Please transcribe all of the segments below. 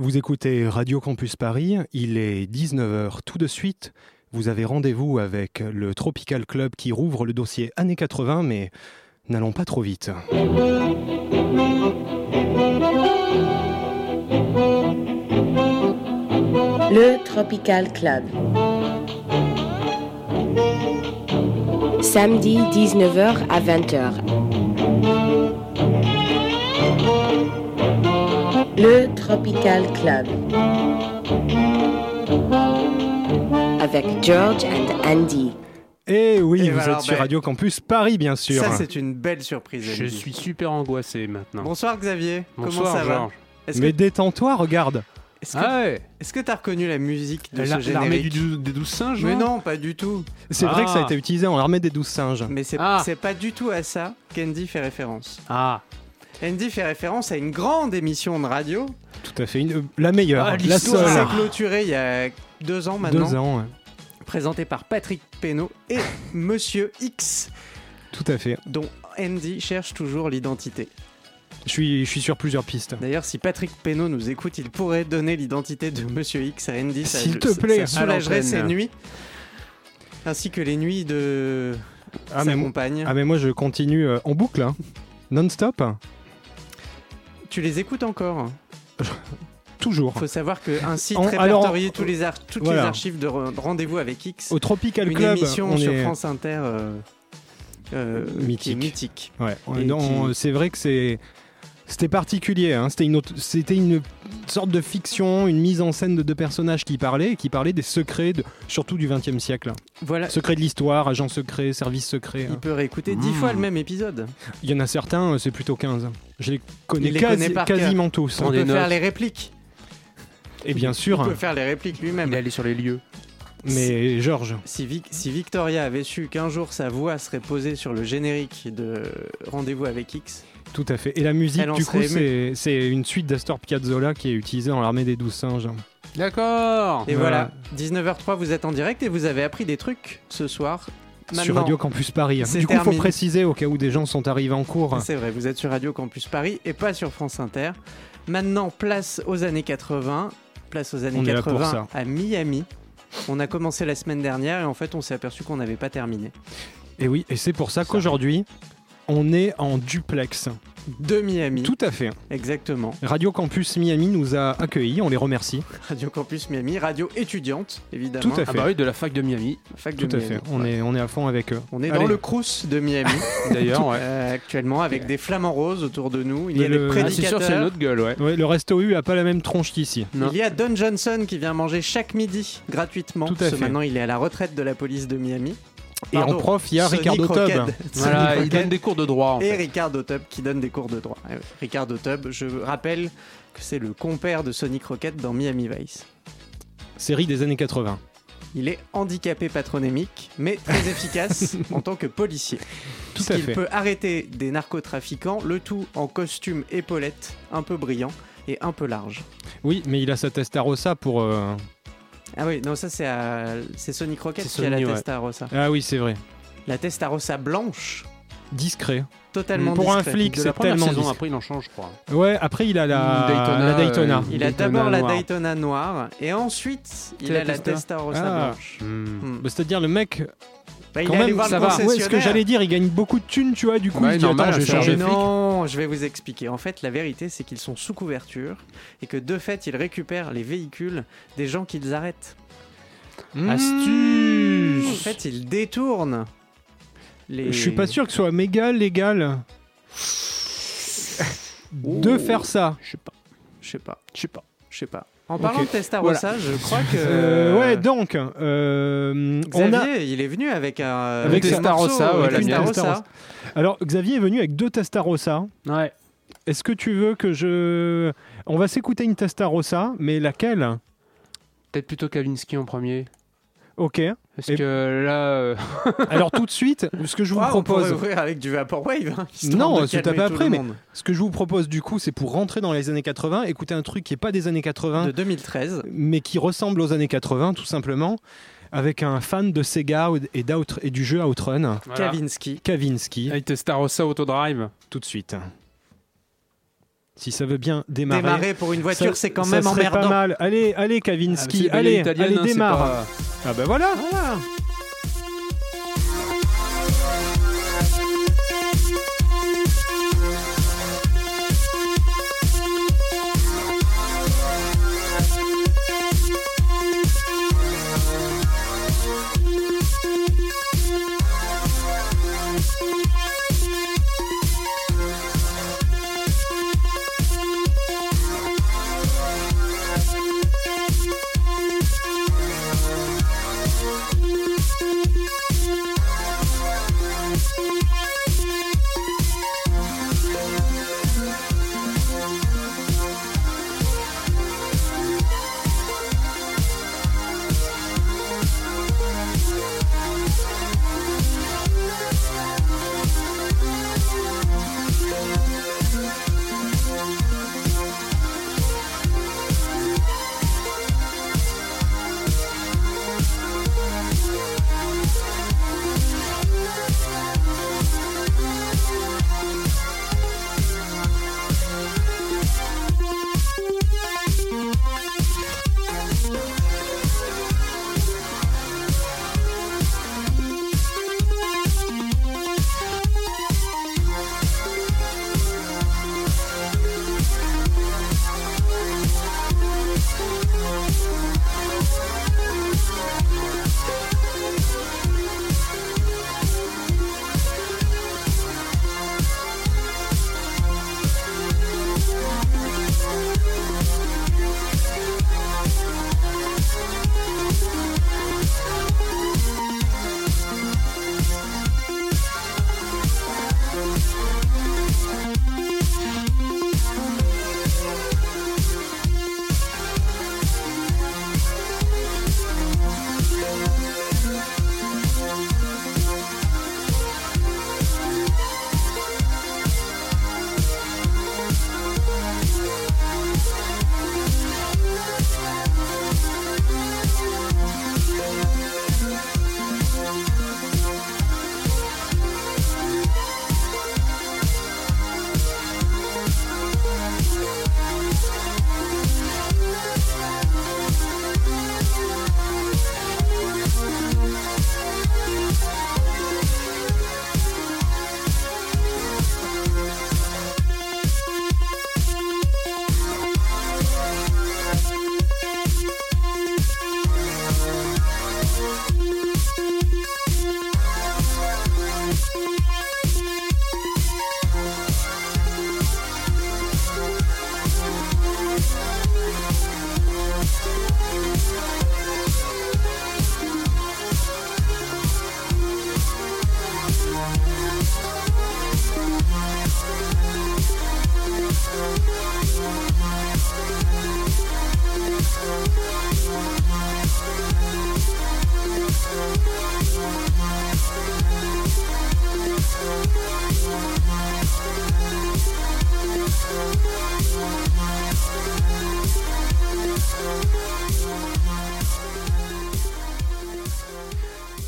Vous écoutez Radio Campus Paris, il est 19h tout de suite. Vous avez rendez-vous avec le Tropical Club qui rouvre le dossier années 80, mais n'allons pas trop vite. Le Tropical Club. Samedi 19h à 20h. Le Tropical Club. Avec George and Andy. Et oui, Et vous voilà, êtes sur ben, Radio Campus Paris, bien sûr. Ça, c'est une belle surprise. Je Andy. suis super angoissé maintenant. Bonsoir Xavier, Bonsoir, comment ça va Mais que détends-toi, regarde. est-ce que Ah ouais que t'as reconnu la musique de La- ce L'armée générique du dou- des douze singes Mais là non, pas du tout. C'est vrai que ça a Ah. été utilisé en armée des douze singes. Mais c'est Ah. c'est pas du tout à ça qu'Andy fait référence. Ah Andy fait référence à une grande émission de radio. Tout à fait, une- la meilleure, Ah, la l'histoire. Ça s'est seule. clôturé il y a deux ans maintenant. Deux ans, ouais. Présenté par Patrick Penaud et Monsieur X, tout à fait. dont Andy cherche toujours l'identité. Je suis, je suis sur plusieurs pistes. D'ailleurs, si Patrick Penaud nous écoute, il pourrait donner l'identité de Monsieur X à Andy. Ça- S'il te ça- plaît. Ça soulagerait ses nuits. Ainsi que les nuits de Ah sa mais, compagne. ah mais moi je continue euh, en boucle, hein. non-stop, Tu les écoutes encore toujours. Il faut savoir qu'un site alors, tous les toutes voilà. les archives de re- de rendez-vous avec X. Au Tropical une Club, émission on sur est... France Inter euh, euh, Mythique. mythique. Ouais, qui- c'est vrai que c'est c'était particulier. hein. C'était une autre- c'était une sorte de fiction, une mise en scène de deux personnages qui parlaient, et qui parlaient des secrets, de, surtout du XXe siècle. Voilà. Secrets de l'histoire, agents secrets, services secrets. Il hein. peut réécouter dix Mmh. fois le même épisode. Il y en a certains, euh, c'est plutôt 15. Je les connais, Il les quasi- connaît par cœur. quasiment tous. On peut faire les répliques. Et bien Il sûr, peut faire les répliques lui-même. Il est allé sur les lieux. mais Georges, Si, Vic- si Victoria avait su qu'un jour sa voix serait posée sur le générique de Rendez-vous avec X, tout à fait. Et la musique, Elle du coup, c'est c'est une suite d'Astor Piazzolla qui est utilisée dans l'armée des douze singes. D'accord et voilà, 19h03, vous êtes en direct et vous avez appris des trucs ce soir. Sur Radio Campus Paris. c'est Du coup, il faut préciser au cas où des gens sont arrivés en cours. C'est vrai, vous êtes sur Radio Campus Paris et pas sur France Inter. Maintenant, place aux années 80. Place aux années On est là pour 80 ça. à Miami. On a commencé la semaine dernière et en fait, on s'est aperçu qu'on n'avait pas terminé. Et oui, et c'est pour ça qu'aujourd'hui, on est en duplex. De Miami, Tout à fait. exactement. Radio Campus Miami nous a accueillis, on les remercie. Radio Campus Miami, radio étudiante, évidemment. Tout à Ah fait. bah oui, de la fac de Miami, Fac de Tout à Miami. fait. On, Ouais. est, on est à fond avec eux. On est Allez. dans le Crous de Miami d'ailleurs, ouais. euh, actuellement avec des flamants roses autour de nous. Il y a Le- des Ah, Ah, c'est sûr, c'est prédicateurs. notre gueule, ouais. Ouais, le resto U a pas la même tronche qu'ici. Non. Il y a Don Johnson qui vient manger chaque midi gratuitement. Tout à parce que fait. maintenant il est à la retraite de la police de Miami. Et en prof, il y a Ricardo. Tubb. Voilà, il donne des cours de droit en Et fait. Ricardo Tubb qui donne des cours de droit. Ouais, Ricardo Tubb, je rappelle que c'est le compère de Sonic Rocket dans Miami Vice. Série des années 80. Il est handicapé patronymique, mais très efficace en tant que policier. Tout à Il fait. peut arrêter des narcotrafiquants, le tout en costume épaulette, un peu brillant et un peu large. Oui, mais il a sa Testarossa pour. euh, Ah oui, non, ça c'est à- c'est Sonic Rocket C'est qui a la ouais. Testarossa. Ah oui, c'est vrai. La Testarossa blanche, Discret. totalement Pour un flic, De c'est tellement saison, discret. après il en change, je crois. Ouais, après il a la Daytona, la Daytona. euh, Il a Daytona d'abord la. Daytona noire et ensuite il a la Testa. Testarossa Ah. blanche. Hmm. Hmm. Bah, C'est-à-dire le mec, Bah, il quand est allé même, voir ça le va. Ouais, ce que concessionnaire. j'allais dire, il gagne beaucoup de thunes, tu vois. Du coup, Ouais, il se dit normal, attends, je vais Mais non, je vais vous expliquer. En fait, la vérité, c'est qu'ils sont sous couverture et que de fait, ils récupèrent les véhicules des gens qu'ils arrêtent. Mmh. En Astuce fait, ils détournent. Les... Je suis pas sûr que ce soit méga légal de Oh. faire ça. Je sais pas, Je sais pas. je sais pas. Je sais pas. En parlant de Testarossa, je crois que. Euh, ouais, donc, euh, on Xavier, a. il est venu avec un. Avec Testarossa, mienne. Testarossa. Alors, Xavier est venu avec deux Testarossa. Ouais. Est-ce que tu veux que je. On va s'écouter une Testarossa, mais laquelle? Peut-être plutôt Kavinsky en premier. Ok. Parce Et- que là. euh, Alors, tout de suite, ce que je vous Ah, on propose. ouvrir avec du Vaporwave. hein, Non, tapé tout après, mais-. Ce que je vous propose du coup, c'est pour rentrer dans les années 80, écouter un truc qui est pas des années 80, De 2013. mais qui ressemble aux années 80, tout simplement, avec un fan de Sega et, et du jeu Outrun, voilà. Kavinsky. Kavinsky. Avec Testarossa Autodrive. Tout de suite. Si ça veut bien démarrer. Démarrer pour une voiture, ça- c'est quand ça même serait emmerdant. Pas mal. Allez, allez, Ah, Kavinsky, c'est allez, allez, hein, démarre. pas- Ah ben voilà. Voilà.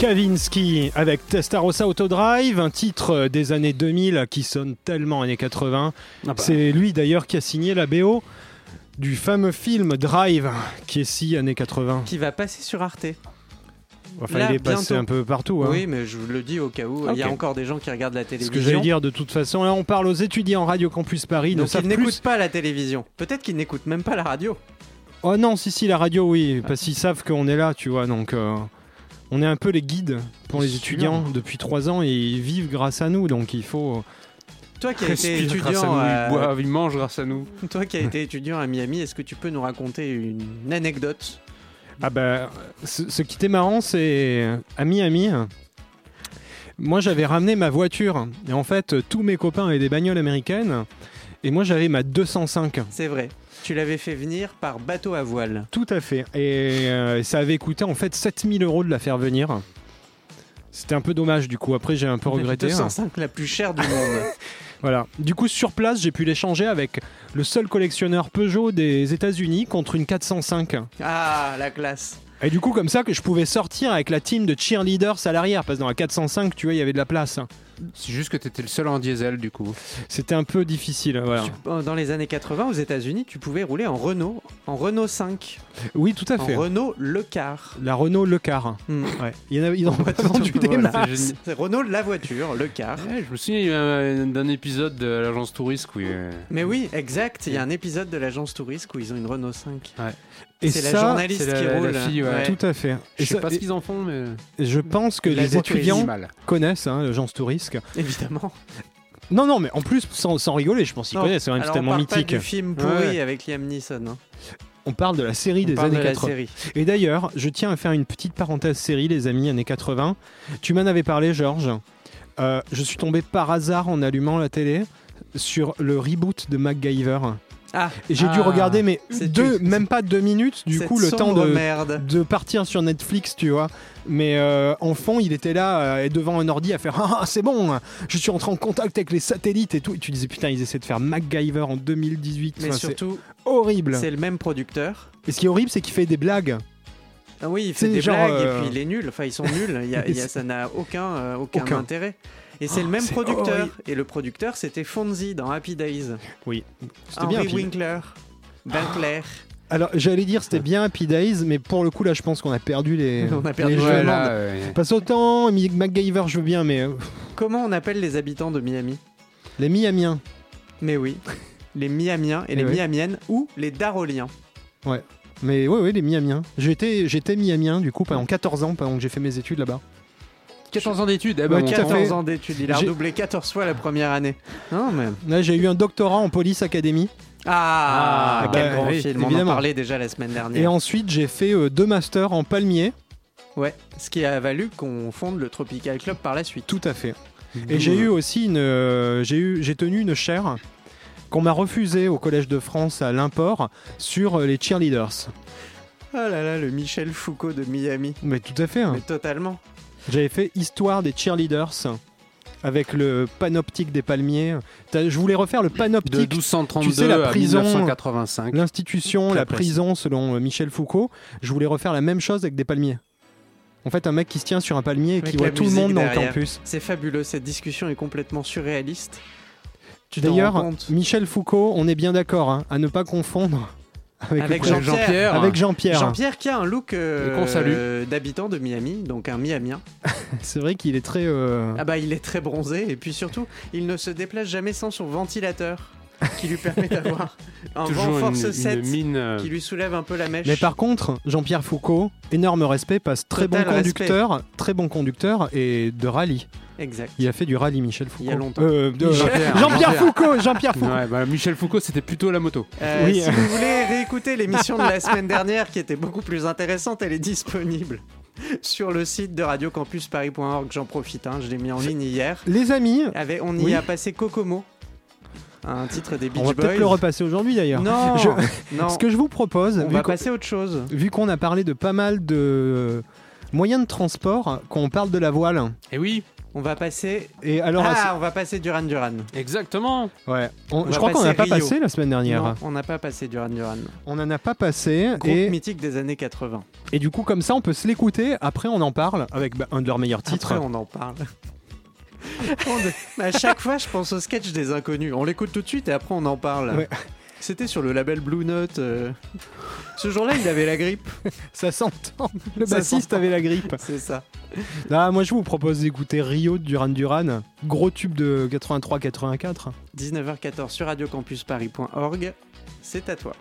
Kavinsky avec Testarossa Autodrive, un titre des années 2000 qui sonne tellement années 80. Ah bah. C'est lui d'ailleurs qui a signé la BO du fameux film Drive qui est si années 80. Qui va passer sur Arte. Enfin, Là, il est passé bientôt. un peu partout. hein. Oui, mais je vous le dis au cas où. Il y a encore des gens qui regardent la Ce télévision. que j'allais dire de toute façon, là on parle aux étudiants Radio Campus Paris, Donc savent ils n'écoutent pas la télévision. Peut-être qu'ils n'écoutent même pas la radio. Oh non, si si la radio oui, parce qu'ils savent qu'on est là, tu vois, donc euh, on est un peu les guides pour les étudiants depuis trois ans et ils vivent grâce à nous, donc il faut. Toi qui as été à étudiant, nous, à... ils boivent, ils mangent grâce à nous. toi qui as été étudiant à Miami, est-ce que tu peux nous raconter une anecdote? Ah bah, ce, ce qui était marrant, c'est à Miami. Moi, j'avais ramené ma voiture et en fait, tous mes copains avaient des bagnoles américaines et moi, j'avais ma 205. C'est vrai. Tu l'avais fait venir par bateau à voile. Tout à fait. Et euh, ça avait coûté en fait 7000 euros de la faire venir. C'était un peu dommage du coup. Après, j'ai un peu regretté. 205, la plus chère du monde. Voilà. Du coup, sur place, j'ai pu l'échanger avec le seul collectionneur Peugeot des États-Unis contre une 405. ah, la classe. Et du coup, comme ça, que je pouvais sortir avec la team de cheerleaders à l'arrière, parce que dans la 405, tu vois, il y avait de la place. C'est juste que t'étais le seul en diesel du coup. C'était un peu difficile. Voilà. Tu- Dans les années 80, aux États-Unis, tu pouvais rouler en Renault, en Renault 5, Oui, tout à en fait. Renault Le Car. La Renault Le Car. Hmm. Ouais. Il y en a, ils en ont pas tout- vendu des voilà. masses. C'est génial. C'est Renault la voiture, Le Car. Ouais, je me souviens d'un épisode de l'agence touriste où euh, Mais oui, exact. Il y a un épisode de l'agence touriste où ils ont une Renault 5. Et c'est la ça, journaliste c'est la- qui la roule. fille, ouais. tout à fait. je Et sais ça- pas ce qu'ils en font mais je pense que La les étudiants connaissent hein, l'agence Tourisque. Évidemment. Non, non, mais en plus, sans, sans rigoler, je pense qu'ils connaissent. C'est quand même Alors, tellement on parle pas du film pourri Ouais. avec Liam Neeson. hein. On parle de la série On des parle années de la 80. série. Et d'ailleurs, je tiens à faire une petite parenthèse série, les amis, années 80. Tu m'en avais parlé, Georges. Euh, je suis tombé par hasard en allumant la télé sur le reboot de MacGyver. Ah, j'ai dû Ah. regarder, mais deux, même pas deux minutes, du cette coup, le temps de, merde. de partir sur Netflix, tu vois. Mais euh, en fond, il était là, euh, et devant un ordi, à faire Ah, c'est bon, je suis entré en contact avec les satellites et tout. Et tu disais Putain, ils essaient de faire MacGyver en 2018. Mais Enfin, surtout, horrible. c'est le même producteur. Et ce qui est horrible, c'est qu'il fait des blagues. Ah oui, il fait C'est des genre, blagues euh, et puis il est nul. Enfin, ils sont nuls. Il y a- il y a- ça n'a aucun, euh, aucun, Aucun. intérêt. Et c'est Oh, le même c'est producteur. Et le producteur, c'était Fonzie dans Happy Days. Oui, c'était Henry bien. Happy- Winkler. Winkler. Alors, j'allais dire c'était bien Happy Days, mais pour le coup, là, je pense qu'on a perdu les. On a perdu les le jeux. là, euh, Parce autant MacGyver, je veux bien, mais euh, Comment on appelle les habitants de Miami? les Miamiens. Mais oui, les Miamiens et les Eh ouais. Miamiennes ou les Daroliens. Mais ouais, ouais, les Miamiens. J'étais, j'étais Miamien, du coup, pendant 14 ans, pendant que j'ai fait mes études là-bas. 14 ans d'études. Eh ben, Ouais, mon tout à temps. 14 fait. ans d'études, il a J'ai- redoublé 14 fois la première année. Non, mais... Là, j'ai eu un doctorat en police academy. Ah, Ah, quel bah, grand oui, film, on en évidemment. parlait déjà la semaine Et dernière. ensuite, j'ai fait euh, deux masters en palmier. Ouais, ce qui a valu qu'on fonde le Tropical Club par la suite. Tout à fait. Et j'ai eu aussi une, euh, j'ai eu, j'ai tenu une chaire qu'on m'a refusée au Collège de France à l'import sur euh, les cheerleaders. Ah là là, le Michel Foucault de Miami. Mais tout à fait. hein. Mais totalement. J'avais fait Histoire des cheerleaders avec le panoptique des palmiers. T'as- Je voulais refaire le De panoptique, 1232 tu sais, la à prison- 1985. l'institution, Très la précis. prison selon euh, Michel Foucault. Je voulais refaire la même chose avec des palmiers. En fait, un mec qui se tient sur un palmier et qui voit la tout le musique monde dans le derrière. campus. C'est fabuleux, cette discussion est complètement surréaliste. Tu t'en rends D'ailleurs, compte? Michel Foucault, on est bien d'accord hein, à ne pas confondre avec, Avec le- Jean- Jean-Pierre. avec Jean-Pierre. Jean-Pierre qui a un look euh, d'habitant de Miami, donc un Miamien. C'est vrai qu'il est très. euh, Ah bah il est très bronzé et puis surtout il ne se déplace jamais sans son ventilateur qui lui permet d'avoir un Toujours vent une, force une 7 mine. euh, qui lui soulève un peu la mèche. Mais par contre, Jean-Pierre Foucault, énorme respect, passe très Total bon conducteur, très bon conducteur et de rallye. Exact. Il a fait du rallye, Michel Foucault. Il y a longtemps. Euh, de- Jean-Pierre. Foucault, Jean-Pierre Foucault. Ouais, bah, Michel Foucault, c'était plutôt la moto. Euh, Oui. Si vous voulez réécouter l'émission de la semaine dernière qui était beaucoup plus intéressante, elle est disponible sur le site de radiocampusparis.org. J'en profite, hein, je l'ai mis en ligne hier. Les amis, Avec- on y Oui. a passé Kokomo, un titre des Beach on va peut-être le repasser aujourd'hui d'ailleurs. Non, Je- non. Ce que je vous propose, on vu va qu'on passer autre chose. vu qu'on a parlé de pas mal de moyens de transport, qu'on parle de la voile. Et oui, On va passer. Et alors, à ah, on va passer Duran Duran. exactement. ouais, on- on je crois qu'on n'a pas Rio. passé la semaine dernière. Non, on n'a pas passé Duran Duran. On n'en a pas passé. Groupe Et, mythique des années 80. et du coup, comme ça, on peut se l'écouter. Après, on en parle avec bah, un de leurs meilleurs titres. Après, on en parle. On- à chaque fois, je pense au sketch des inconnus. On l'écoute tout de suite et après, on en parle. Ouais. C'était sur le label Blue Note. euh. Ce jour-là, il avait la grippe. Ça s'entend. Le Ça bassiste s'entend. avait la grippe. C'est ça. Ah, moi, je vous propose d'écouter Rio de Duran Duran. Gros tube de 83-84. 19h14 sur radiocampusparis.org. C'est à toi.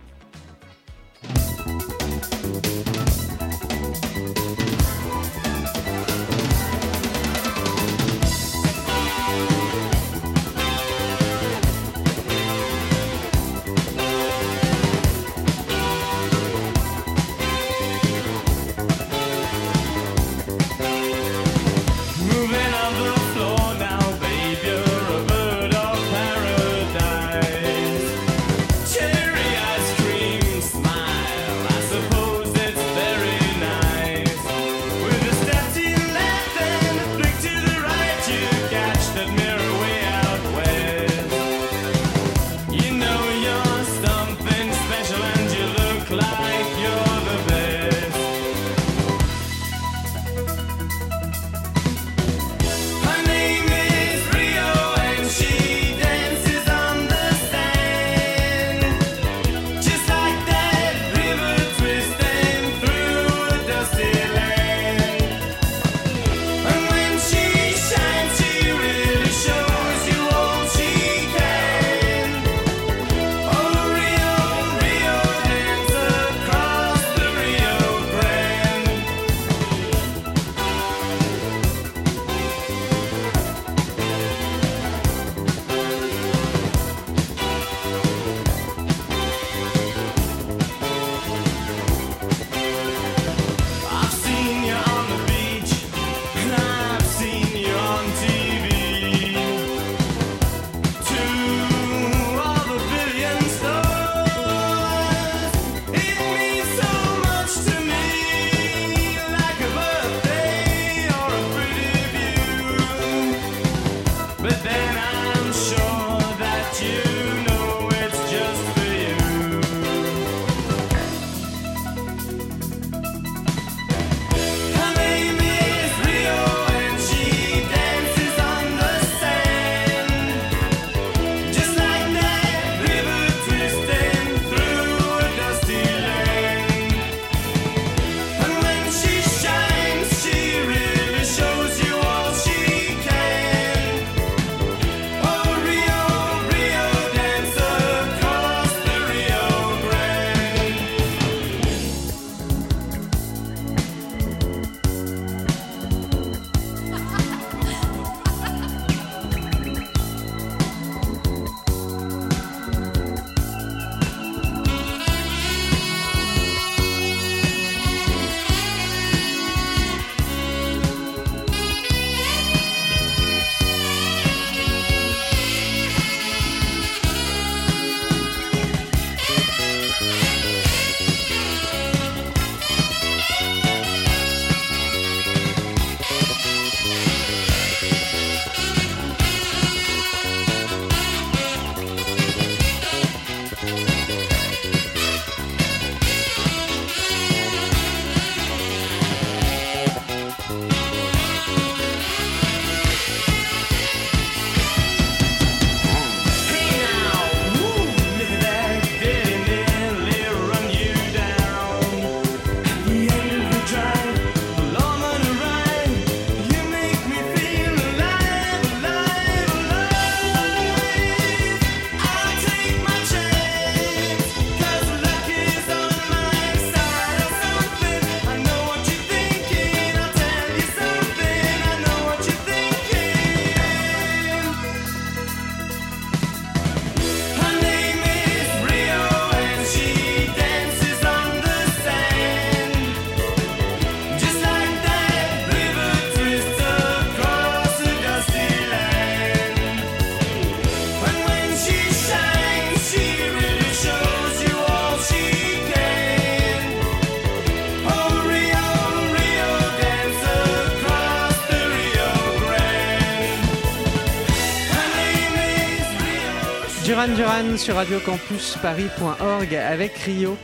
Duran Duran sur radiocampusparis.org avec Rio.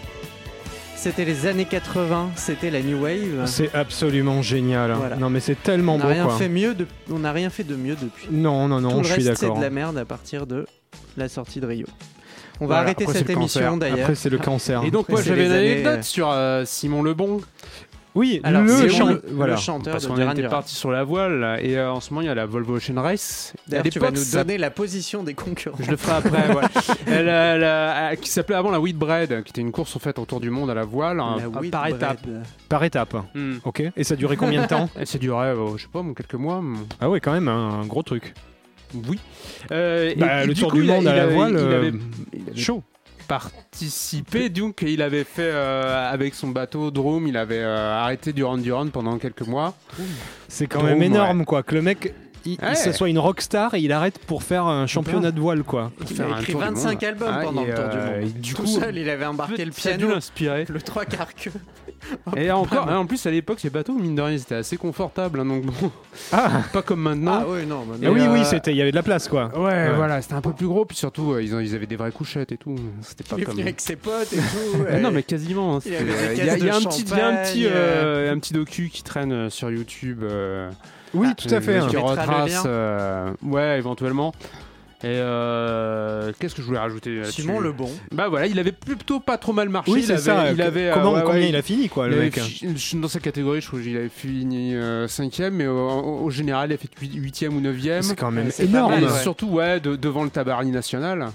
C'était les années 80, c'était la New Wave. C'est absolument génial. Voilà. Non mais c'est tellement On n'a beau rien quoi. fait mieux de... on n'a rien fait de mieux depuis. Non non Tout non, le je suis reste c'est d'accord. de la merde à partir de la sortie de Rio. On va Voilà, arrêter cette émission d'ailleurs. Après c'est le cancer. Et donc, Après, moi, j'avais une anecdote euh, sur euh, Simon Lebon. Oui, Alors, le, c'est chan- le, voilà. le chanteur Parce qu'on était parti sur la voile, là, et euh, en ce moment, il y a la Volvo Ocean Race. À D'ailleurs, tu vas l'époque, nous ça- donner la position des concurrents. Je le ferai après, ouais. Elle, elle, euh, qui s'appelait avant la Whitbread, qui était une course en fait autour du monde à la voile, hein, par étape. Par étape. Hmm. Ok. Et ça durait combien de temps Et ça durait, euh, je sais pas, quelques mois. mais- Ah ouais, quand même un gros truc. Oui. Euh, Bah, et le du tour coup, du il a- monde à il la avait- voile, il euh, avait- il avait chaud. Participé, donc il avait fait euh, avec son bateau Drome, il avait euh, arrêté Duran Duran pendant quelques mois. C'est quand Drôme, même énorme quoi. Que le mec il, Ouais. il- ça soit une rockstar et il arrête pour faire un championnat de voile quoi. Il faire a écrit tour du 25 monde. albums Ah, pendant et, le tour du euh, monde. et du Tout coup, seul, il avait embarqué le Ça a dû piano, l'inspirer. le trois quarts queue. Et encore, en plus à l'époque, ces bateaux, mine de rien, c'était assez confortable, hein, donc bon, Ah, pas comme maintenant. Ah oui, non, ah maintenant, oui euh, oui, c'était il y avait de la place quoi. Ouais, Ouais. voilà, c'était un peu plus gros, puis surtout, euh, ils, ont- ils avaient des vraies couchettes et tout. C'était pas il comme. avec ses potes et tout. Ah ouais. non, mais quasiment. hein, Il y, a- y un petit, un petit, champagne, un petit docu qui traîne sur YouTube. Euh, Oui, tout à fait. euh, hein. Qui le retrace. euh, ouais, éventuellement. Et euh, qu'est-ce que je voulais rajouter là-dessus Simon Le Bon. Bah voilà, il avait plutôt pas trop mal marché. Oui, il avait, ça. Il avait, euh, Comment ouais, combien ouais, il a fini quoi le mec fi- je suis dans sa catégorie, je trouve qu'il avait fini 5ème, mais au, général, il a fait 8ème ou 9ème. C'est quand même énorme. mal, Et ouais. surtout, ouais, de- devant le Tabarly national.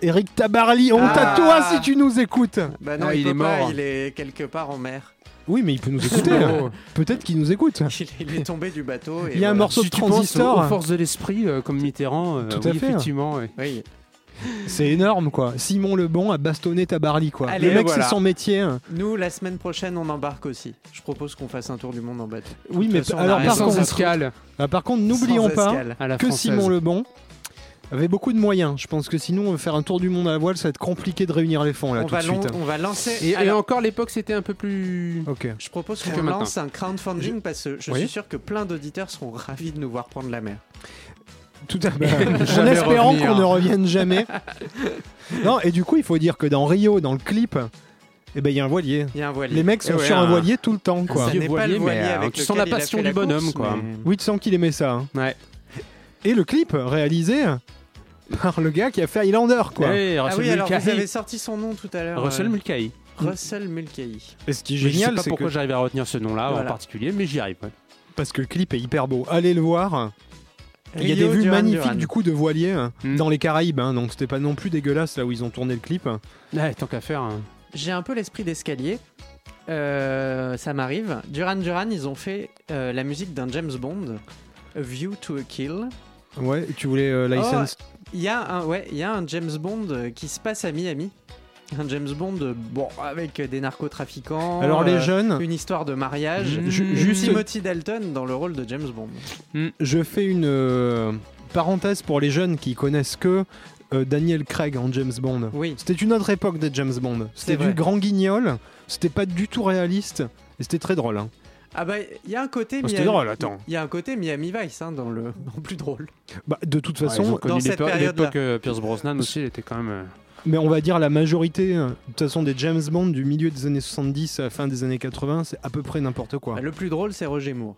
Eric Tabarly, honte à Ah. toi si tu nous écoutes. Bah non, Ah, il, est pas, mort. il est quelque part en mer. Oui, mais il peut nous écouter. Oh. Peut-être qu'il nous écoute. Il, il est tombé du bateau. Et Il y a un voilà. morceau Si de tu penses transistor. aux forces de l'esprit, euh, comme Mitterrand, euh, Tout à oui, fait. effectivement. ouais. Oui. C'est énorme quoi. Simon Lebon a bastonné Tabarly quoi. Allez, le mec voilà. c'est son métier. hein. Nous, la semaine prochaine, on embarque aussi. Je propose qu'on fasse un tour du monde en bateau. Oui, De mais toute façon, on alors a par sans contre, escale ah, par contre, n'oublions Sans pas escale. à la que française. Simon Lebon avait beaucoup de moyens. Je pense que sinon faire un tour du monde à la voile, ça va être compliqué de réunir les fonds là on, tout va de suite. lon- on va lancer. Et, et Alors, encore, l'époque, c'était un peu plus. Ok. je propose que qu'on maintenant. lance un crowdfunding parce que je Oui. suis sûr que plein d'auditeurs seront ravis de nous voir prendre la mer. Tout à fait. en espérant qu'on ne revienne jamais. non, et du coup, il faut dire que dans Rio, dans le clip, eh ben il y a un voilier. Il y a un voilier. Les mecs sont ouais, sur un un- voilier tout le temps quoi. Ça n'est pas voilier, le voilier mais, euh, avec tu sens lequel la passion du la bonhomme, course, quoi. mais- Oui, tu sens qu'il aimait ça. hein. Ouais. Et le clip réalisé par le gars qui a fait Highlander quoi. Ouais, Ah Russell oui, alors vous avez sorti son nom tout à l'heure. Russell euh, Mulcahy. Russell Mulcahy. Et ce qui est Je sais génial, pas c'est pourquoi que j'arrive à retenir ce nom-là en particulier, mais j'y arrive. ouais. parce que le clip est hyper beau. Allez le voir. Il y a des vues Duran magnifiques Duran. du coup de voilier hein, Mm. dans les Caraïbes, hein, donc c'était pas non plus dégueulasse là où ils ont tourné le clip. Ouais, tant qu'à faire. hein. J'ai un peu l'esprit d'escalier. Euh, ça m'arrive. Duran Duran, ils ont fait euh, la musique d'un James Bond, A View to a Kill. Ouais, tu voulais euh, license. Il y a un, ouais, il y a un James Bond euh, qui se passe à Miami. Un James Bond, euh, bon, avec des narcotrafiquants. Alors les euh, jeunes, Une histoire de mariage. Mmh. Juste- Timothy Dalton dans le rôle de James Bond. je fais une euh, parenthèse pour les jeunes qui connaissent que euh, Daniel Craig en James Bond. Oui. C'était une autre époque des James Bond. C'était vrai. du grand guignol, c'était pas du tout réaliste et c'était très drôle. hein. Ah bah, il y a un côté Oh, c'était Miami- drôle, attends. Il y a un côté Miami Vice hein, dans le dans plus drôle. Bah, de toute Ouais, façon, connu dans cette l'époque- euh, Pierce Brosnan aussi, il était quand même. euh, mais on va dire la majorité, euh, de toute façon, des James Bond du milieu des années 70 à la fin des années 80, c'est à peu près n'importe quoi. Bah, le plus drôle, c'est Roger Moore.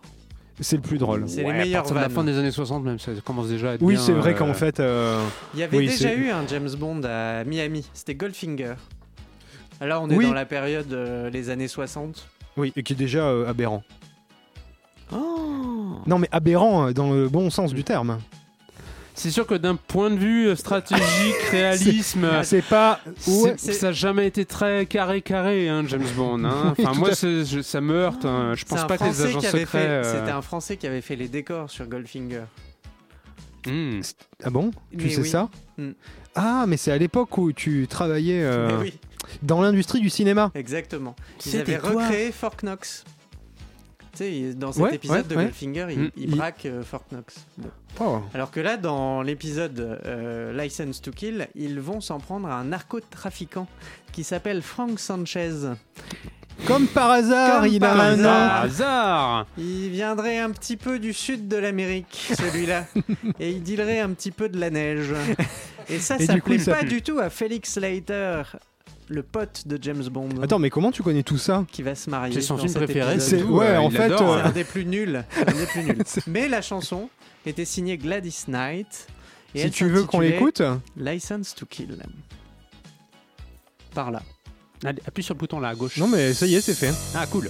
C'est le plus drôle. C'est les ouais, à meilleurs de la fin des années 60, même, ça commence déjà à être Oui, bien, c'est vrai euh, qu'en fait, euh, Il y avait Oui, déjà c'est- eu un James Bond à Miami. C'était Goldfinger. Là, on est Oui. dans la période euh, les années 60. Oui, et qui est déjà euh, aberrant. Oh Non, mais aberrant euh, dans le bon sens du terme. C'est sûr que d'un point de vue euh, stratégique, réalisme, C'est pas. Ouais, c'est- ça n'a jamais été très carré carré, hein, James Bond. hein. Oui, Enfin, tout moi, à c'est- je- ça me heurte. hein. Je pense un pas que les Français agents qui avait secrets. fait. euh, C'était un Français qui avait fait les décors sur Goldfinger. hmm. Ah bon? Tu Mais sais oui. ça? Mm. Ah, mais c'est à l'époque où tu travaillais euh, oui, dans l'industrie du cinéma. exactement. Ils C'était avaient recréé Fort Knox. Tu sais, dans cet Ouais, épisode ouais, de ouais. Goldfinger, il, Mm. il Il- braque euh, Fort Knox. Bon. Oh. Alors que là, dans l'épisode euh, License to Kill, ils vont s'en prendre à un narcotrafiquant qui s'appelle Frank Sanchez. Comme par hasard, Comme il par a un hasard. nom. Par hasard Il viendrait un petit peu du sud de l'Amérique, celui-là. et il dealerait un petit peu de la neige. Et ça, Et ça du coup, plaît pas du tout à Felix Slater, le pote de James Bond, Attends, mais comment tu connais tout ça qui va se marier. C'est son film préféré. c'est ouais, hein, en fait, euh, hein. un des plus nuls. un des plus nuls. Mais la chanson était signée Gladys Knight. si tu veux qu'on l'écoute, License to Kill. Par là. Appuie sur le bouton là à gauche. non mais ça y est, c'est fait. Ah, cool.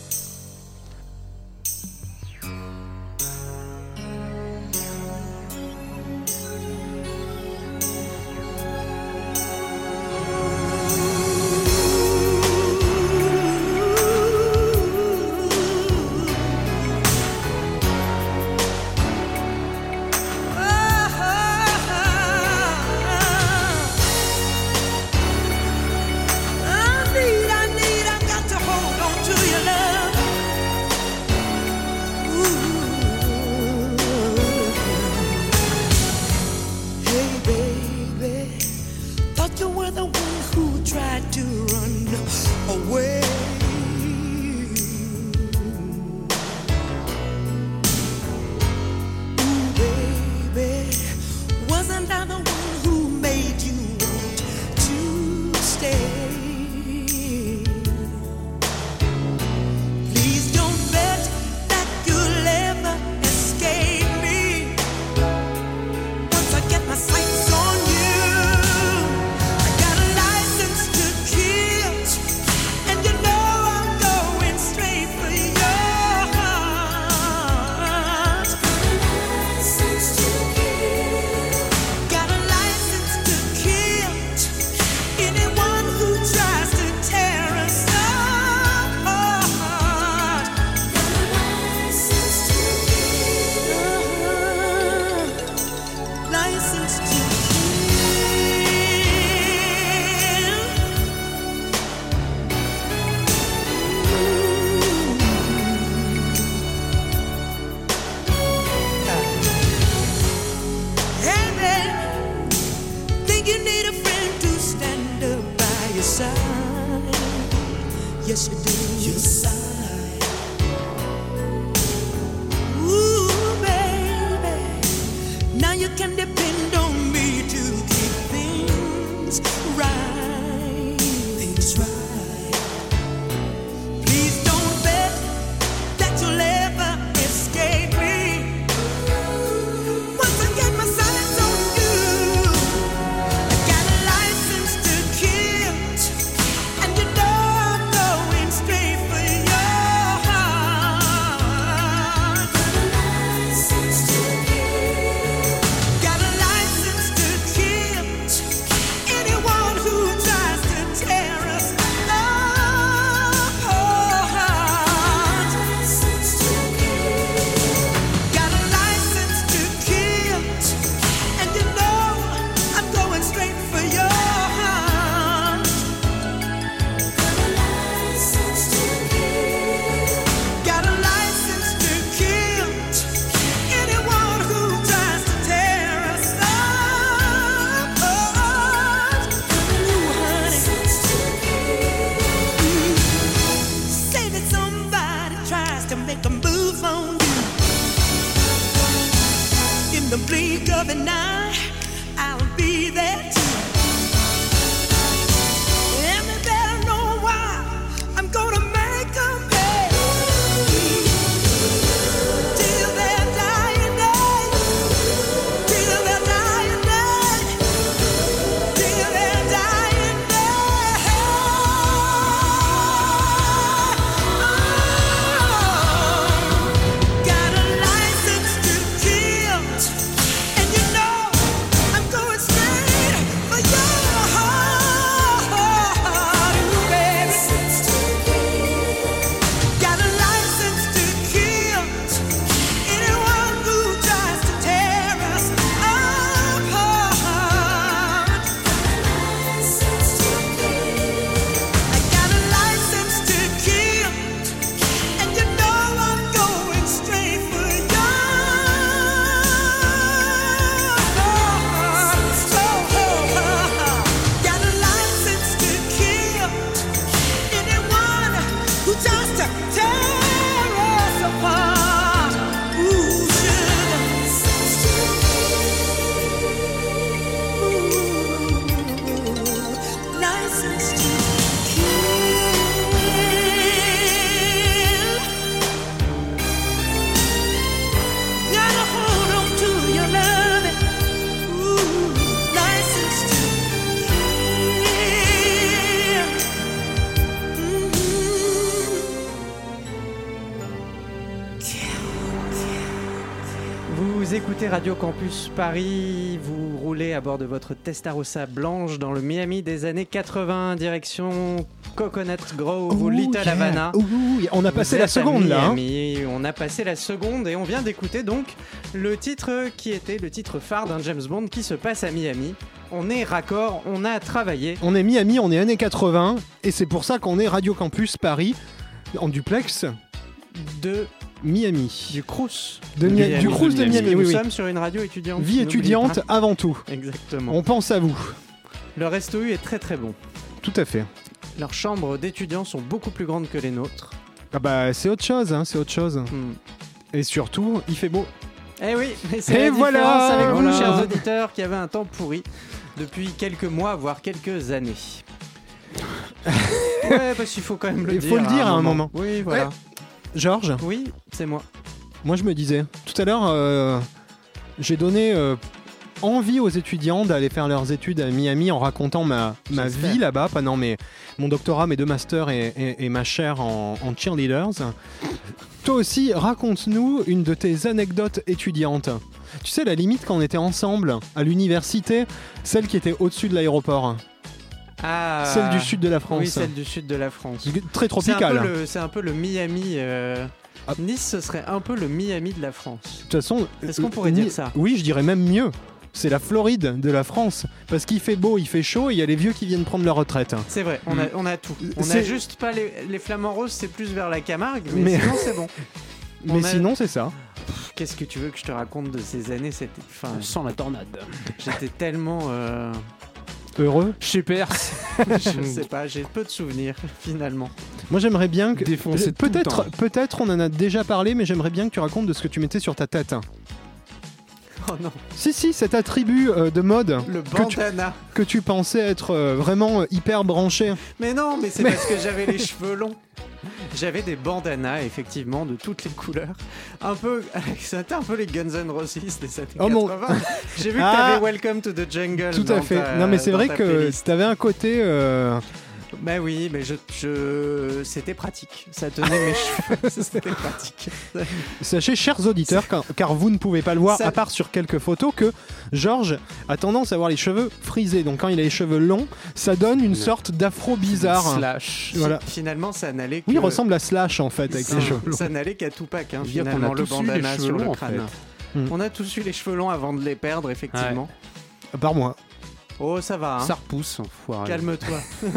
Campus Paris, vous roulez à bord de votre Testarossa blanche dans le Miami des années 80, direction Coconut Grove ou Little yeah. Havana. On a passé la seconde là. hein. On a passé la seconde et on vient d'écouter donc le titre qui était le titre phare d'un James Bond qui se passe à Miami. On est raccord, on a travaillé. On est Miami, on est années 80, et c'est pour ça qu'on est Radio Campus Paris en duplex de Miami. du Crous. De Mi- du Crous de Miami, nous oui, oui. sommes sur une radio étudiante. Vie étudiante pas. avant tout. Exactement. On pense à vous. Le resto U est très très bon. Tout à fait. Leurs chambres d'étudiants sont beaucoup plus grandes que les nôtres. Ah bah c'est autre chose, hein, c'est autre chose. Hmm. Et surtout, il fait beau. Eh oui, mais c'est la voilà, différence avec vous, voilà. chers auditeurs, qui avaient un temps pourri depuis quelques mois, voire quelques années. ouais, parce qu'il faut quand même le Il dire. faut le dire à un moment. Oui, voilà. Georges, Oui, c'est moi. moi je me disais, tout à l'heure, euh, j'ai donné euh, envie aux étudiants d'aller faire leurs études à Miami en racontant ma, vie là-bas, pas non, mais mon doctorat, mes deux masters et, et- et ma chaire en, en cheerleaders. Toi aussi, raconte-nous une de tes anecdotes étudiantes. Tu sais, la limite quand on était ensemble à l'université, celle qui était au-dessus de l'aéroport, Ah, celle du sud de la France. Oui, celle du sud de la France. Très tropicale. le, c'est un peu le Miami. euh, Ah. Nice, ce serait un peu le Miami de la France. De toute façon, Est-ce qu'on euh, pourrait dire ça Oui, je dirais même mieux. C'est la Floride de la France. Parce qu'il fait beau, il fait chaud, et il y a les vieux qui viennent prendre leur retraite. C'est vrai, on a, on a tout. On a C'est- juste pas les, les flamants roses, c'est plus vers la Camargue, mais, Mais- sinon c'est bon. Mais a- sinon, c'est ça. Qu'est-ce que tu veux que je te raconte de ces années C'était, enfin, Sans la tornade. j'étais tellement, euh, Heureux. Chez Perse. je sais pas, j'ai peu de souvenirs finalement. Moi, j'aimerais bien que. Le Peut-être, peut-être, on en a déjà parlé, mais j'aimerais bien que tu racontes de ce que tu mettais sur ta tête. Oh non, Si, si, cet attribut euh, de mode le que tu, bandana. que tu pensais être euh, vraiment euh, hyper branché. Mais non, mais c'est Mais- parce que j'avais les cheveux longs. J'avais des bandanas, effectivement, de toutes les couleurs. Un peu, c'était un peu les Guns N' Roses des années Oh mon- 80. J'ai vu que Ah. t'avais Welcome to the Jungle. Tout à fait. ta- non, mais c'est vrai que t'avais un côté. Bah oui, mais je, je... c'était pratique. Ça tenait mes cheveux, c'était pratique. Sachez, chers auditeurs, car, car vous ne pouvez pas le voir Ça- à part sur quelques photos, que Georges a tendance à avoir les cheveux frisés. Donc quand il a les cheveux longs, ça donne une sorte d'afro bizarre. Slash. Voilà. Finalement, ça n'allait que. Oui, il ressemble à Slash en fait avec ça, les cheveux longs. ça n'allait qu'à Tupac, hein, finalement, a le tous eu les bandana cheveux sur le en crâne. fait. Hmm. On a tous eu les cheveux longs avant de les perdre, effectivement. À part moi. Oh, ça va, hein. Ça repousse, enfoiré. calme-toi.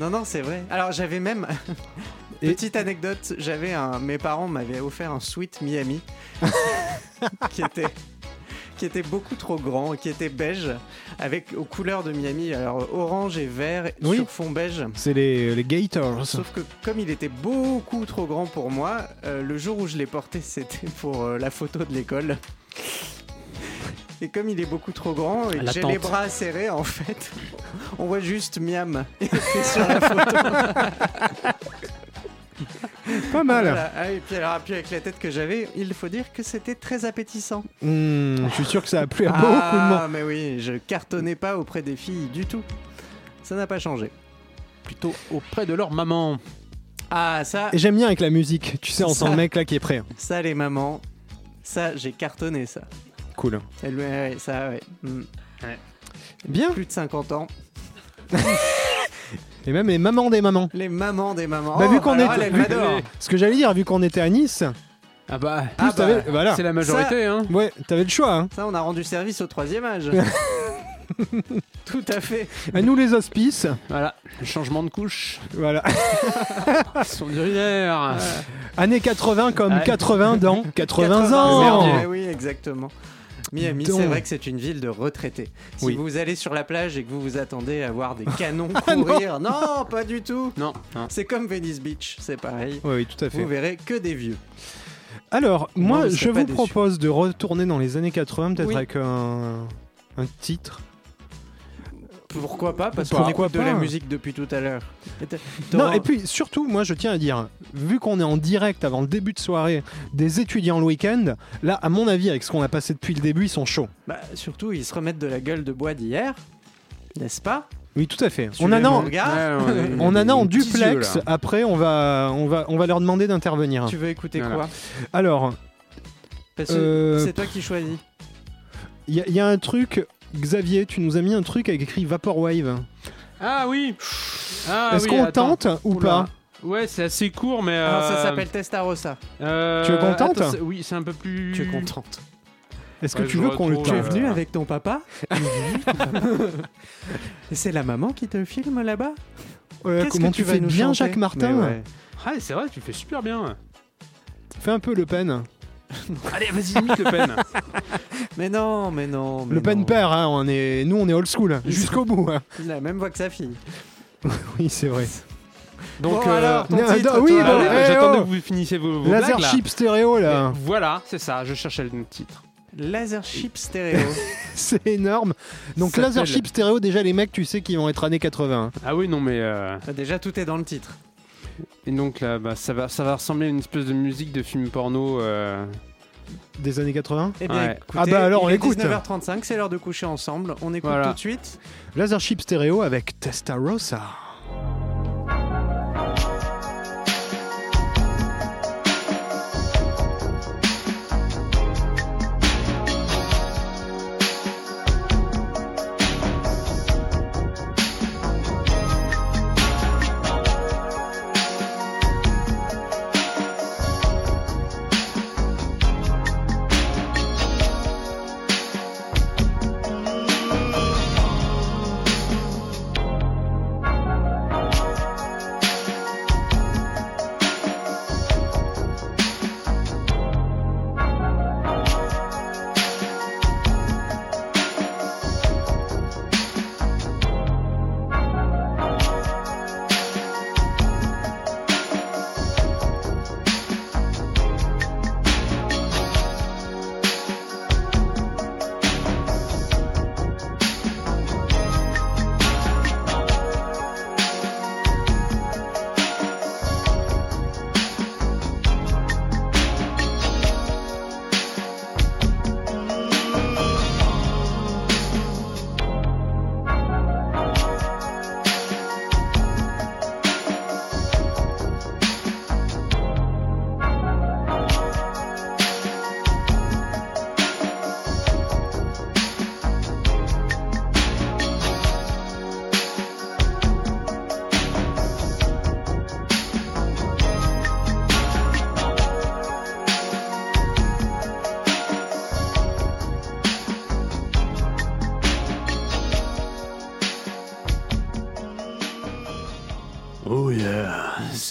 non, non, c'est vrai. Alors, j'avais même. Et- Petite anecdote, j'avais un. Mes parents m'avaient offert un sweat Miami qui était qui était beaucoup trop grand, qui était beige, avec aux couleurs de Miami, alors orange et vert Oui. sur fond beige. C'est les, les Gators. Sauf que comme il était beaucoup trop grand pour moi, euh, le jour où je l'ai porté, c'était pour euh, la photo de l'école. Et comme il est beaucoup trop grand et que j'ai les bras serrés, en fait, on voit juste Miam sur la photo. Pas mal. Voilà. Ah, et puis alors, puis avec la tête que j'avais, il faut dire que c'était très appétissant. Hmm, je suis sûr que ça a plu à beaucoup de monde. Ah, mais oui, je cartonnais pas auprès des filles du tout. Ça n'a pas changé. Plutôt auprès de leur maman. Ah, ça, j'aime bien avec la musique. Tu sais, on sent le mec là qui est prêt. ça les mamans, ça, j'ai cartonné ça. Cool. Elle- ouais, ouais, ça, ouais. Mm. Bien. Plus de 50 ans. Et même les mamans des mamans. Les mamans des mamans. Bah, Oh, vu qu'on alors était- elle, elle vu- m'adore. Ce que j'allais dire, vu qu'on était à Nice, Ah bah, plus Ah bah, voilà. c'est la majorité, hein. Ouais, t'avais le choix. Hein. Ça, on a rendu service au troisième âge. Tout à fait. À nous les hospices. Voilà, le changement de couche. Voilà. Son urinaire. Années 80 comme Ouais. 80 dans 80, 80 ans. Ouais, oui, exactement. Miami, c'est vrai que c'est une ville de retraités. Si Oui. vous allez sur la plage et que vous vous attendez à voir des canons Ah, non. courir, non. pas du tout. Non, non. C'est comme Venice Beach, c'est pareil. Oui, oui, tout à fait. Vous verrez que des vieux. Alors, Moi, je vous propose de retourner dans les années 80, peut-être Oui. avec un, un titre. Pourquoi pas Parce qu'on écoute de la musique depuis tout à l'heure. Non, et puis surtout, moi, je tiens à dire, vu qu'on est en direct avant le début de soirée des étudiants le week-end, là, à mon avis, avec ce qu'on a passé depuis le début, ils sont chauds. Bah, surtout, ils se remettent de la gueule de bois d'hier, n'est-ce pas? Oui, tout à fait. On en a, on en a duplex. yeux. Après, on va, on va, on va leur demander d'intervenir. Tu veux écouter Voilà. quoi? Alors, Parce que Euh, c'est toi qui choisis. Il y, a- il y a un truc, Xavier, tu nous as mis un truc avec écrit Vaporwave. Ah oui. Ah, Est-ce oui, qu'on attends. tente ou Oula. pas Ouais, c'est assez court, mais. Alors ça euh, s'appelle Testarossa. euh, Tu es contente attends, c'est- Oui, c'est un peu plus. Tu es contente. Est-ce Ouais, que tu veux qu'on le retrouve, Tu es venu Euh. avec ton papa c'est la maman qui te filme là-bas? Comment que tu vas fais nous bien Jacques Martin ouais. Ah, c'est vrai, tu fais super bien. Fais un peu Le Pen. Allez, vas-y, imite le pen. Mais non, mais non. mais Le Pen non. père, hein, on est... nous on est old school, jusqu'au bout. hein. Il a la même voix que sa fille. Oui, c'est vrai. Donc, Bon, euh, alors, ton non, titre, non, oui, toi, alors eh, j'attendais oh. que vous finissiez vos, vos Laser blagues, là. chip stéréo là, Voilà, c'est ça, je cherchais le titre. Laser Chip Stereo. c'est énorme. Donc Ça laser s'appelle- chip stéréo, déjà les mecs, tu sais qu'ils vont être années 80. Ah oui, non, mais. euh, Bah, Déjà, tout est dans le titre. Et donc là, bah, ça, va, ça va ressembler à une espèce de musique de film porno. euh, Des années 80 Eh bien, Ouais. écoutez, Ah bah alors, on il est écoute. 19h35, c'est l'heure de coucher ensemble. On écoute Voilà. tout de suite. Laser chip stéréo avec Testarossa.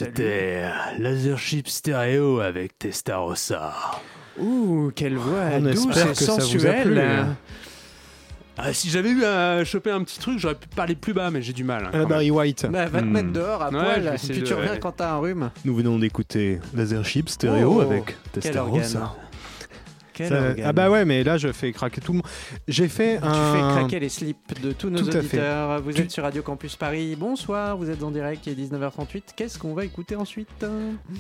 C'était Laser Chip Stereo avec Testarossa. Ouh, quelle voix On douce et sensuelle. plu. Ah, si j'avais eu à choper un petit truc, j'aurais pu parler plus bas, mais j'ai du mal. hein, À la quand Barry White. Bah, va te Hmm. mettre dehors à Ouais, poil, je vais et essayer puis de- tu reviens ouais. quand t'as un rhume. Nous venons d'écouter Laser chip stéréo Oh, avec Quel organe. Testarossa. Ça- ah bah ouais, mais là je fais craquer tout le monde. J'ai fait Tu un. fais craquer les slips de tous nos Tout auditeurs. Vous Tu- êtes sur Radio Campus Paris. Bonsoir, vous êtes en direct, il est 19h38. Qu'est-ce qu'on va écouter ensuite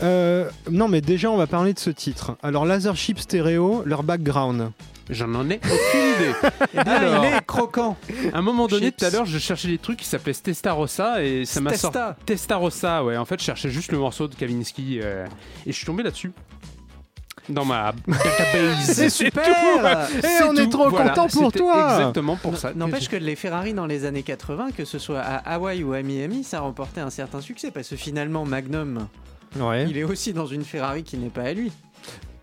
Euh, non, mais déjà on va parler de ce titre. Alors Laser chip stéréo, leur background. J'en en ai aucune idée. Eh Alors. il est croquant. À un moment donné, Chips. tout à l'heure, je cherchais des trucs qui s'appelaient Testarossa et ça m'a sorti. Testa. Testarossa, ouais. En fait, je cherchais juste le morceau de Kavinsky euh, et je suis tombé là-dessus. Dans ma database. C'est super Eh, on est trop Voilà, content pour toi. Exactement pour ça. N'empêche que les Ferrari dans les années 80, que ce soit à Hawaï ou à Miami, ça remportait un certain succès parce que finalement Magnum, Ouais. il est aussi dans une Ferrari qui n'est pas à lui.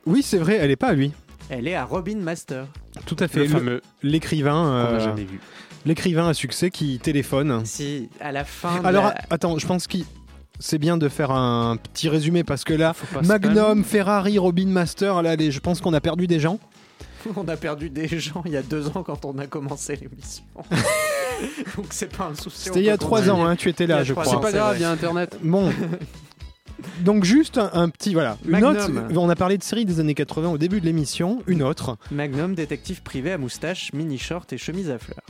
Oui, c'est vrai, elle est pas à lui. Elle est à Robin Master. Tout à fait. le Le- fameux L'écrivain, euh, jamais vu. l'écrivain à succès qui téléphone. Si, à la fin. de Alors la- attends, je pense que c'est bien de faire un petit résumé parce que là, Magnum, Ferrari, Robin Master, là, les- je pense qu'on a perdu des gens. On a perdu des gens il y a deux ans quand on a commencé l'émission. Donc c'est pas un souci. C'était il y a trois ans, hein, tu étais là, je crois. C'est pas grave, il y a Internet. Bon. Donc juste un, un petit voilà, une Magnum. autre. On a parlé de séries des années 80 au début de l'émission, une autre Magnum, détective privé à moustache, mini short et chemise à fleurs.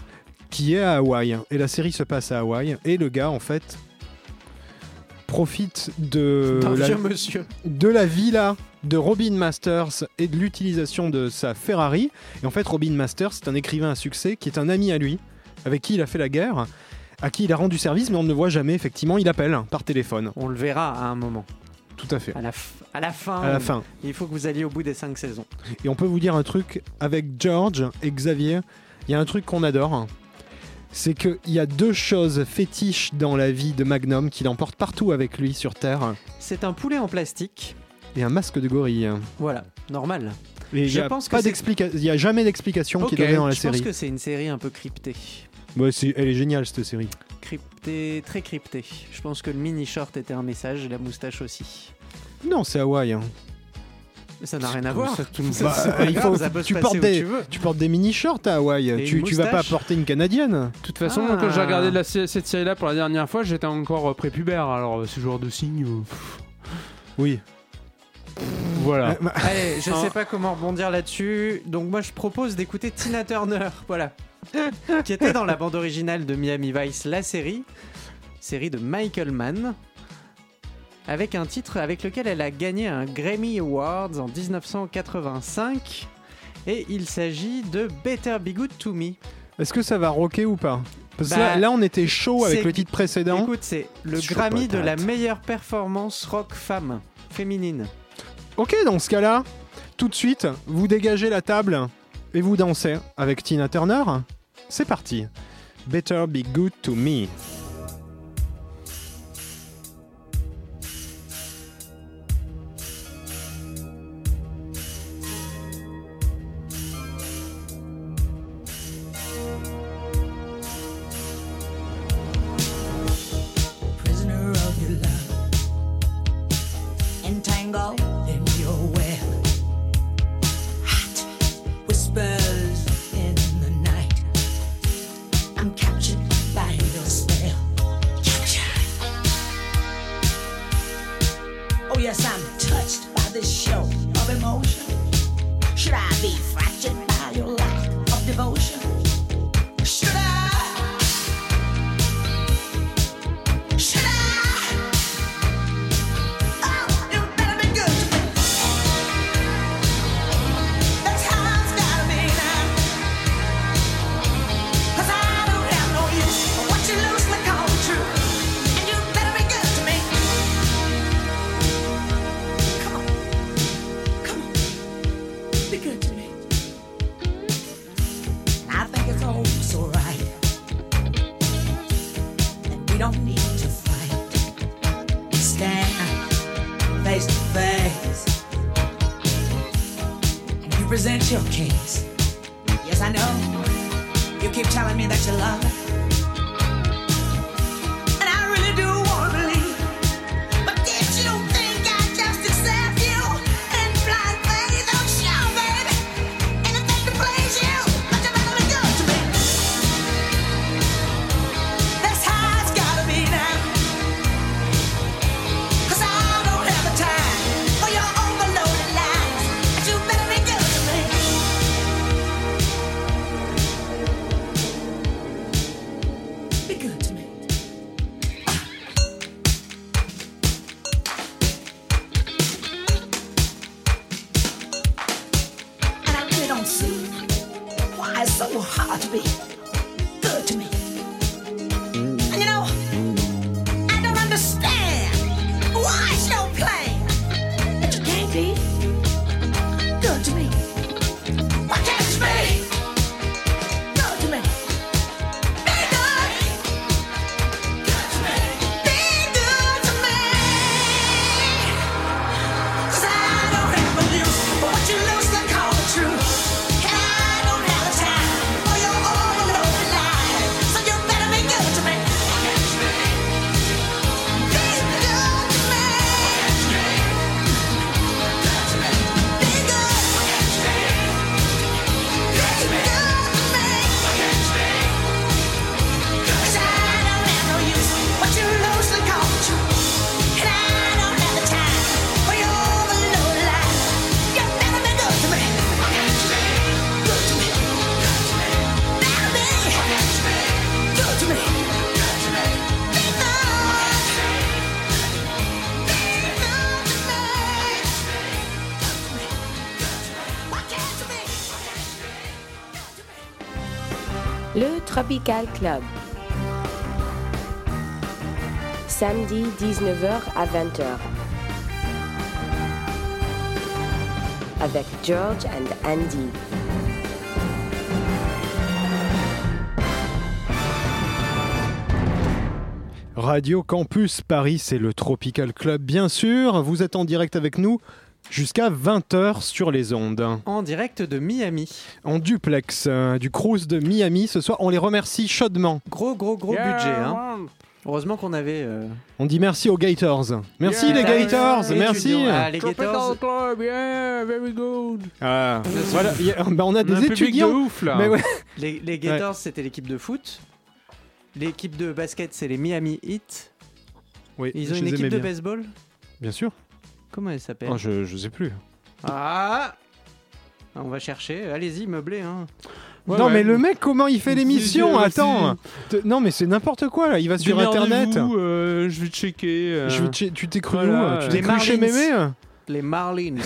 qui est à Hawaï et la série se passe à Hawaï et le gars en fait profite de la, vieux monsieur. de la villa de Robin Masters et de l'utilisation de sa Ferrari. Et en fait, Robin Masters, c'est un écrivain à succès qui est un ami à lui, avec qui il a fait la guerre, à qui il a rendu service, mais on ne le voit jamais, effectivement, il appelle par téléphone. On le verra à un moment. Tout à fait. À la, f- à la fin. À la fin. Il faut que vous alliez au bout des 5 saisons. Et on peut vous dire un truc avec George et Xavier. Il y a un truc qu'on adore. C'est qu'il y a deux choses fétiches dans la vie de Magnum qu'il emporte partout avec lui sur Terre. C'est un poulet en plastique. Et un masque de gorille. Voilà, normal. Et il Je y a pense pas il y a jamais d'explication qui est donnée dans la je série. pense que c'est une série un peu cryptée. Elle est géniale cette série. Cryptée, très cryptée. Je pense que le mini short était un message et la moustache aussi. Non, c'est Hawaï. hein. Mais ça n'a rien à voir. Ça, tout le monde- Ça, Bah, c'est pas il grave, faut- ça peut se tu portes des- tu veux. Tu portes des mini shorts à Hawaï. Tu, vas pas porter une canadienne. De toute façon, Ah. quand j'ai regardé la cette série-là pour la dernière fois, j'étais encore euh, prépubère. Alors, euh, ce genre de signe. euh, Oui. voilà. Allez, je Ah. sais pas comment rebondir là-dessus. Donc moi je propose d'écouter Tina Turner, voilà. qui était dans la bande originale de Miami Vice, la série. Série de Michael Mann. Avec un titre avec lequel elle a gagné un Grammy Awards en 1985. Et il s'agit de Better Be Good to Me. Est-ce que ça va rocker ou pas? Parce que Bah, là, là, on était chaud avec le titre précédent. Écoute, c'est le Grammy de la meilleure performance rock femme féminine. Ok, dans ce cas-là, tout de suite, vous dégagez la table et vous dansez avec Tina Turner. C'est parti. Better be good to me. Samedi 19h à 20h. Avec George and Andy. Radio Campus Paris, c'est le Tropical Club bien sûr. Vous êtes en direct avec nous jusqu'à 20h sur les ondes. En direct de Miami. En duplex euh, du cruise de Miami ce soir. On les remercie chaudement. Gros, gros, gros budget. Hein. Heureusement qu'on avait. euh, On dit merci aux Gators. Merci Yeah. les Gators, étudiants. merci. Ah, les Gators. Club, yeah, very good. Ah, voilà, a- bah, on a des un public de étudiants. ouf là. Mais ouais. Les, les Gators, c'était l'équipe de foot. L'équipe de basket, c'est les Miami Heat. Oui, Ils ont une équipe de bien. baseball? Bien sûr. Comment elle s'appelle Oh, je, je sais plus. Ah On va chercher. Allez-y, meublé. Hein. Ouais, non ouais. mais le mec comment il fait Si, l'émission si, Attends. Te- Non mais c'est n'importe quoi là. Il va sur internet. Euh, je vais checker. euh. Je vais te- tu t'es cru Voilà, où Tu t'es cru chez. Mémé Les Marlins.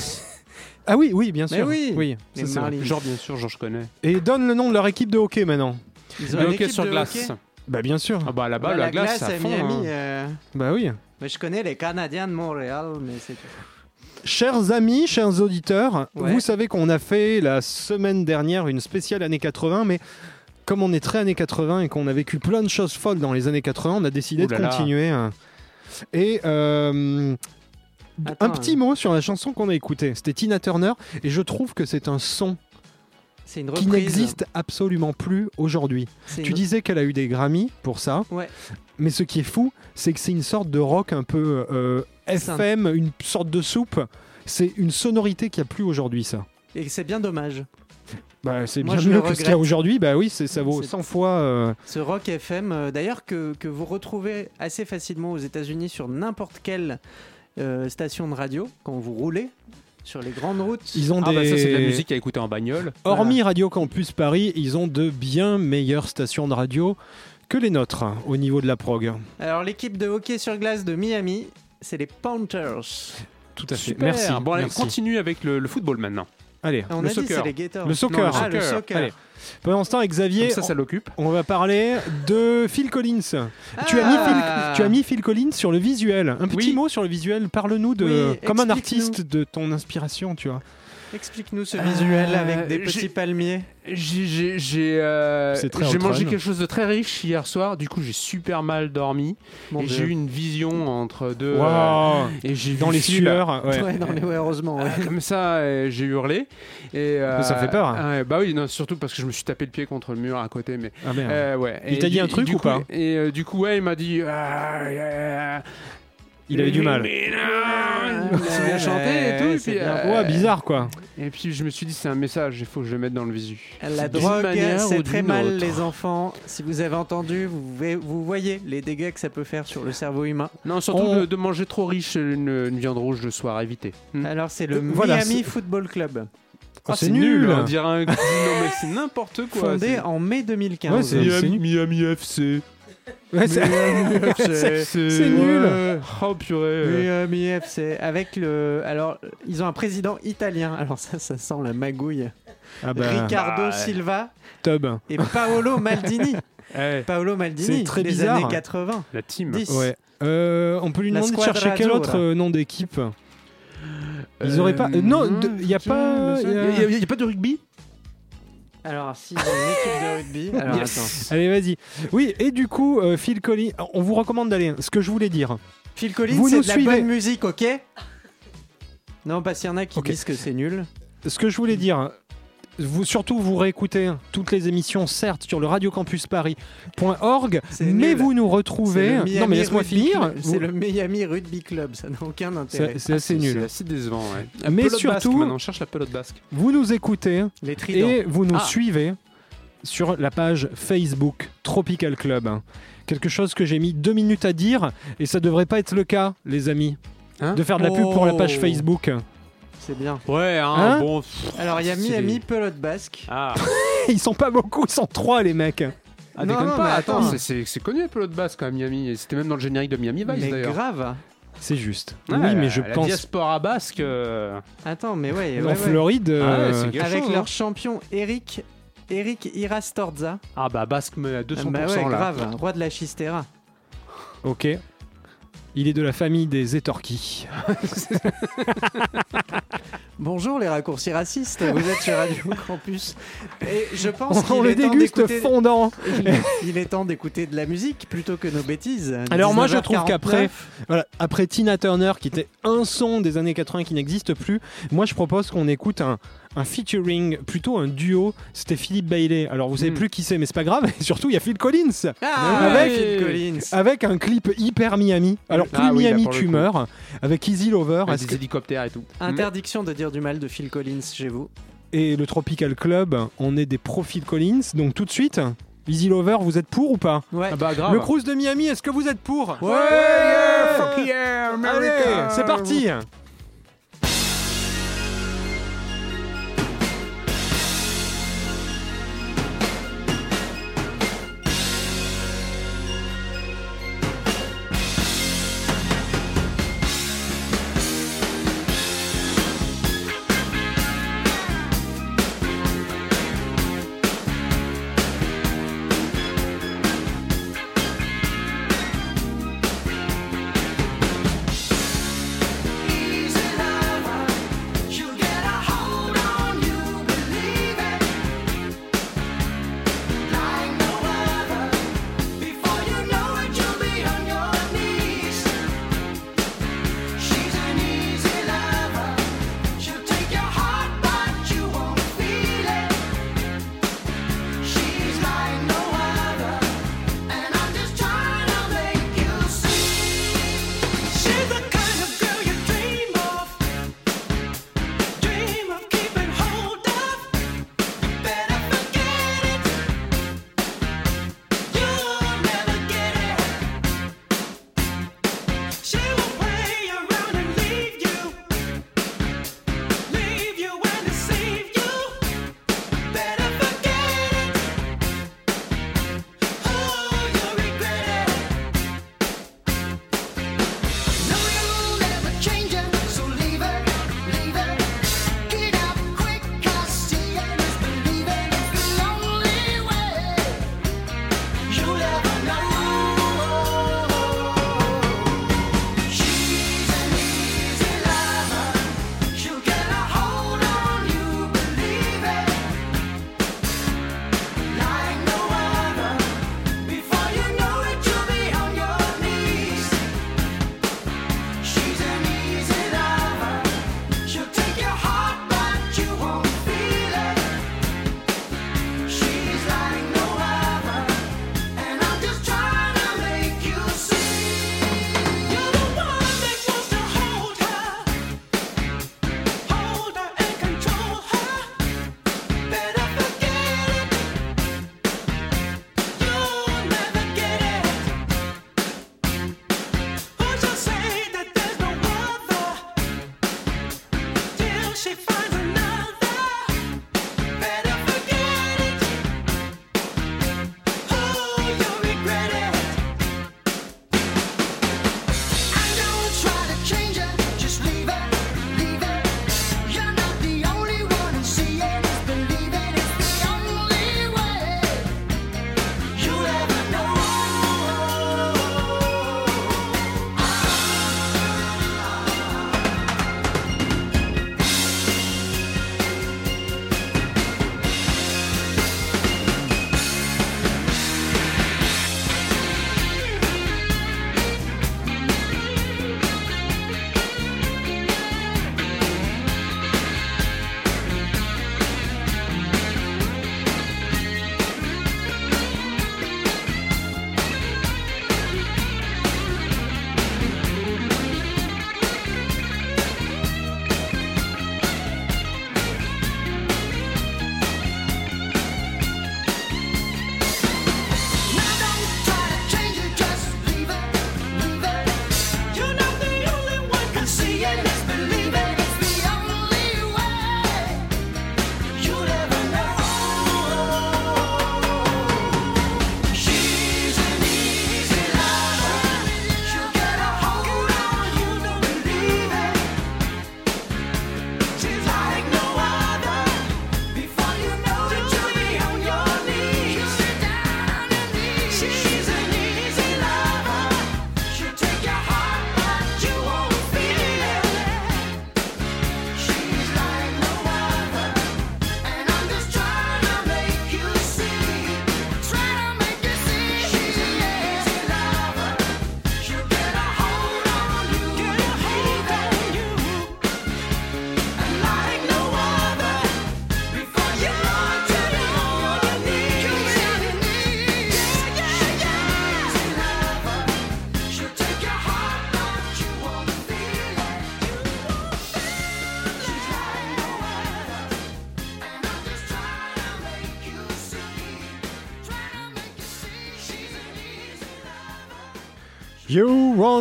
Ah oui, oui, bien Mais sûr. oui, ça, les. Marlins. Genre, bien sûr, genre, je connais. Et donne le nom de leur équipe de hockey maintenant. Ils ont Le une hockey équipe sur de glace. hockey Bah bien sûr. Ah bah là-bas, Ouais, la, glace, à fond. Miami. hein. euh, Bah oui. Mais je connais les Canadiens de Montréal, mais c'est tout. Chers amis, chers auditeurs, Ouais. vous savez qu'on a fait la semaine dernière une spéciale années 80, mais comme on est très années 80 et qu'on a vécu plein de choses folles dans les années 80, on a décidé Ouh de là. continuer. hein. Et euh, Attends, un petit hein. mot sur la chanson qu'on a écoutée. C'était Tina Turner, et je trouve que c'est un son C'est une qui n'existe absolument plus aujourd'hui. Tu une- disais qu'elle a eu des Grammys pour ça. Ouais. Mais ce qui est fou, c'est que c'est une sorte de rock un peu euh, un- FM, une sorte de soupe. C'est une sonorité qu'il n'y a plus aujourd'hui, ça. Et c'est bien dommage. Bah, c'est bien mieux que ce qu'il y a aujourd'hui. Bah oui, ça vaut C'est- 100 fois. euh, Ce rock FM, euh, d'ailleurs, que, que vous retrouvez assez facilement aux États-Unis sur n'importe quelle euh, station de radio quand vous roulez sur les grandes routes. ils ont Ah des. bah ça, c'est de la musique à écouter en bagnole. Hormis Radio Campus Paris, ils ont de bien meilleures stations de radio que les nôtres au niveau de la prog. Alors, l'équipe de hockey sur glace de Miami, c'est les Panthers. Tout à fait. Super. Merci. Bon, allez, merci. continue avec le, le football maintenant. Allez, Ah, on Le a dit soccer. c'est les Gators. le soccer. Non, Ah, le Soccer. soccer. Allez. Pendant ce temps, avec Xavier, ça, ça l'occupe. on va parler de Phil Collins. Tu, as mis Ah. Phil, tu as mis Phil Collins sur le visuel. Un petit Oui. mot sur le visuel. Parle-nous de Oui, comme un artiste de ton inspiration, tu vois. Explique-nous ce visuel Euh, avec des petits palmiers. J'ai euh, mangé quelque chose de très riche hier soir. Du coup, j'ai super mal dormi. J'ai eu une vision entre deux. euh, Waouh. et j'ai Dans les sueurs. ouais. Ouais, non, mais ouais, heureusement. ouais. euh, Comme ça, euh, j'ai hurlé. Et, euh, Ça fait peur. hein. bah oui, non, surtout parce que je me suis tapé le pied contre le mur à côté. Mais Ah euh, ouais. Il t'a dit un truc ou coup- pas Et euh, du coup, ouais, il m'a dit. Ah, Il avait du mal. s'est mis à chanter et tout. Ouais, et c'est puis, bien. euh, Ouais, bizarre quoi. Et puis je me suis dit, c'est un message, il faut que je le mette dans le visu. La drogue, c'est très mal, autre. les enfants. Si vous avez entendu, vous, voyez les dégâts que ça peut faire sur le cerveau humain. Non, surtout On- de, de manger trop riche une, une viande rouge le soir à éviter. Hmm. Alors, c'est le Euh, voilà, Miami c'est- Football Club, Oh, c'est nul. On dirait un... non mais c'est n'importe quoi. fondé c'est- en mai 2015. Ouais, c'est- c'est nul. Miami FC. Ouais, c'est- c'est- c'est nul. ouais. Oh purée. Miami FC avec le. Alors, ils ont un président italien. Alors ça, ça sent la magouille. Ah bah, Ricardo bah. Silva Tub. et Paolo Maldini. Paolo Maldini, C'est très des bizarre. années 80. la team. 10. Ouais. Euh, on peut lui demander de chercher quel autre euh, nom d'équipe? Ils auraient pas- euh, non, de- y a pas- Il y a- y, a pas de rugby? Alors, si, ont une équipe de rugby. Alors, Yes. Allez, vas-y. Oui, et du coup, euh, Phil Collins, on vous recommande d'aller. Ce que je voulais dire. Phil Collins, Vous c'est nous de la suivez. bonne musique, ok? Non, parce qu'il y en a qui disent que c'est nul. Ce que je voulais dire. Vous, surtout, vous réécoutez toutes les émissions, certes, sur le radiocampusparis.org, C'est mais nul. vous nous C'est retrouvez. le Non, Miami mais laisse-moi Rugby finir. Vous- C'est le Miami Rugby Club, ça n'a aucun intérêt. C'est c'est assez C'est nul. assez décevant, ouais. Mais basque, surtout- maintenant, cherche la pelote basque. Vous nous écoutez Les et vous nous Ah. suivez sur la page Facebook Tropical Club. Quelque chose que j'ai mis deux minutes à dire et ça devrait pas être le cas, les amis, Hein de faire de la pub pour la page Oh. Facebook. C'est bien. Ouais, hein, Hein bon. pff, Alors, il y a c'est Miami Pelote Basque. Ah, Ils sont pas beaucoup, ils sont trois les mecs. ah Non, déconne non, pas, mais attends, attends. c'est- c'est c'est connu la pelote basque à Miami. et C'était même dans le générique de Miami Vice mais d'ailleurs. grave. C'est juste. Ouais, oui, mais je la pense diaspora basque. euh, Attends, mais ouais, en ouais, ouais. Floride. Ah ouais, euh, quelque Avec chose, leur hein. champion Eric, Eric Irastorza. Ah bah basque mais à 200% bah ouais, là. grave, roi de la Chistera. ok. Il est de la famille des étorquis. Bonjour les raccourcis racistes, vous êtes sur Radio Campus. Et je pense On qu'il le déguste fondant. il, il est temps d'écouter de la musique plutôt que nos bêtises. Alors moi, je trouve 19h49. qu'après- Voilà, après Tina Turner, qui était un son des années 80 qui n'existe plus, moi je propose qu'on écoute un, un featuring, plutôt un duo. C'était Philippe Bailey. Alors vous savez Mm. plus qui c'est, mais c'est pas grave. Et surtout, il y a Phil Collins. Ah, Avec- Phil Collins. Avec un clip hyper Miami. Alors plus Ah oui, là, Miami le tu meurs. Avec Easy Lover Avec des que- hélicoptères et tout. Interdiction de dire du mal de Phil Collins chez vous. et le Tropical Club. On est des pros Phil Collins. Donc tout de suite, Easy Lover, vous êtes pour ou pas Ouais. Ah bah grave. Le cruise de Miami, est-ce que vous êtes pour Ouais, yeah, fuck yeah, America. Allez, c'est parti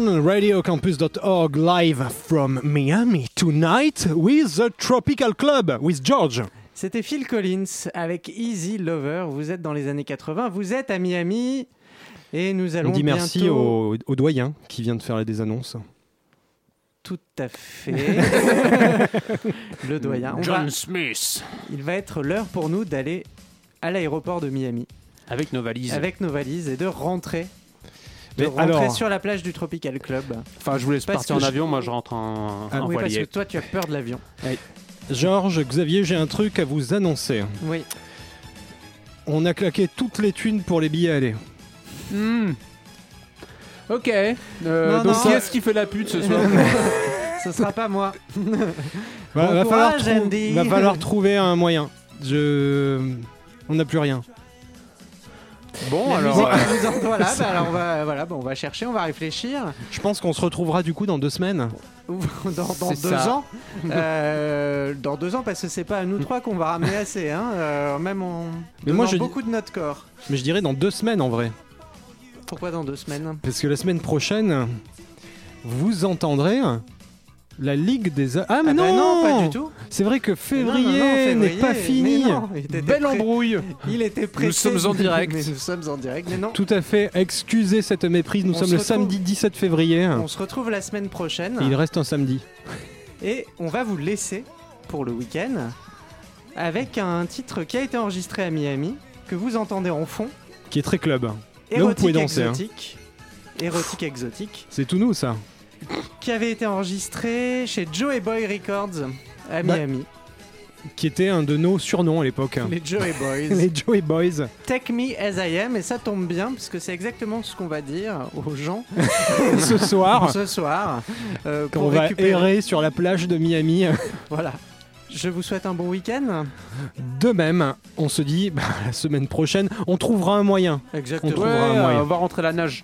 Radiocampus.org live from Miami tonight with the Tropical Club with George. C'était Phil Collins avec Easy Lover. Vous êtes dans les années 80, vous êtes à Miami et nous allons On dit merci bientôt- au, au doyen qui vient de faire des annonces. Tout à fait. Le doyen. On va- Smith. il va être l'heure pour nous d'aller à l'aéroport de Miami Avec nos valises. avec nos valises et de rentrer. De Mais rentrer alors- sur la plage du Tropical Club. Enfin, je vous laisse Parce partir en je- avion, moi je rentre en, Ah en oui, parce que toi, tu as peur de l'avion. Georges, Xavier, j'ai un truc à vous annoncer. Oui. On a claqué toutes les thunes pour les billets aller. Hmm. Ok. Euh, Non, donc non. qui est-ce qui fait la pute ce soir Ce sera pas moi. Va, Bon va falloir courage, trou- Andy. va falloir trouver un moyen. Je... On n'a plus rien. Bon, La alors. musique euh, nous en- voilà, bah alors on va, voilà, bon, on va chercher, on va réfléchir. Je pense qu'on se retrouvera du coup dans deux semaines. Dans, deux ça. ans. Euh, dans deux ans, parce que c'est pas à nous trois qu'on va ramener assez, hein, euh, même en Mais moi, je- beaucoup de notre corps. Mais je dirais dans deux semaines en vrai. Pourquoi dans deux semaines? Parce que la semaine prochaine, vous entendrez la Ligue des... Ah mais Ah bah non, non, pas du tout. C'est vrai que Non, non, non, février n'est pas fini. non, il était Belle embrouille. Il était prêt. sommes en direct. nous sommes en direct, mais non. Tout à fait, excusez cette méprise, nous On sommes le retrouve- samedi 17 février. On se retrouve la semaine prochaine Et il reste un samedi. et on va vous laisser pour le week-end avec un titre qui a été enregistré à Miami que vous entendez en fond. Qui est très club. Là, vous Érotique pouvez danser, hein. exotique. Érotique exotique. C'est tout nous ça. Qui avait été enregistré chez Joey Boy Records à Bah, Miami. Qui était un de nos surnoms à l'époque. Les Joey Boys. Les Joey Boys. Take me as I am. Et ça tombe bien parce que c'est exactement ce qu'on va dire aux gens Ce soir, ce soir. euh, quand pour on va récupérer- errer sur la plage de Miami. Voilà. Je vous souhaite un bon week-end. De même, on se dit, bah, la semaine prochaine, on trouvera un moyen. Exactement. On trouvera un moyen. on va rentrer la nage.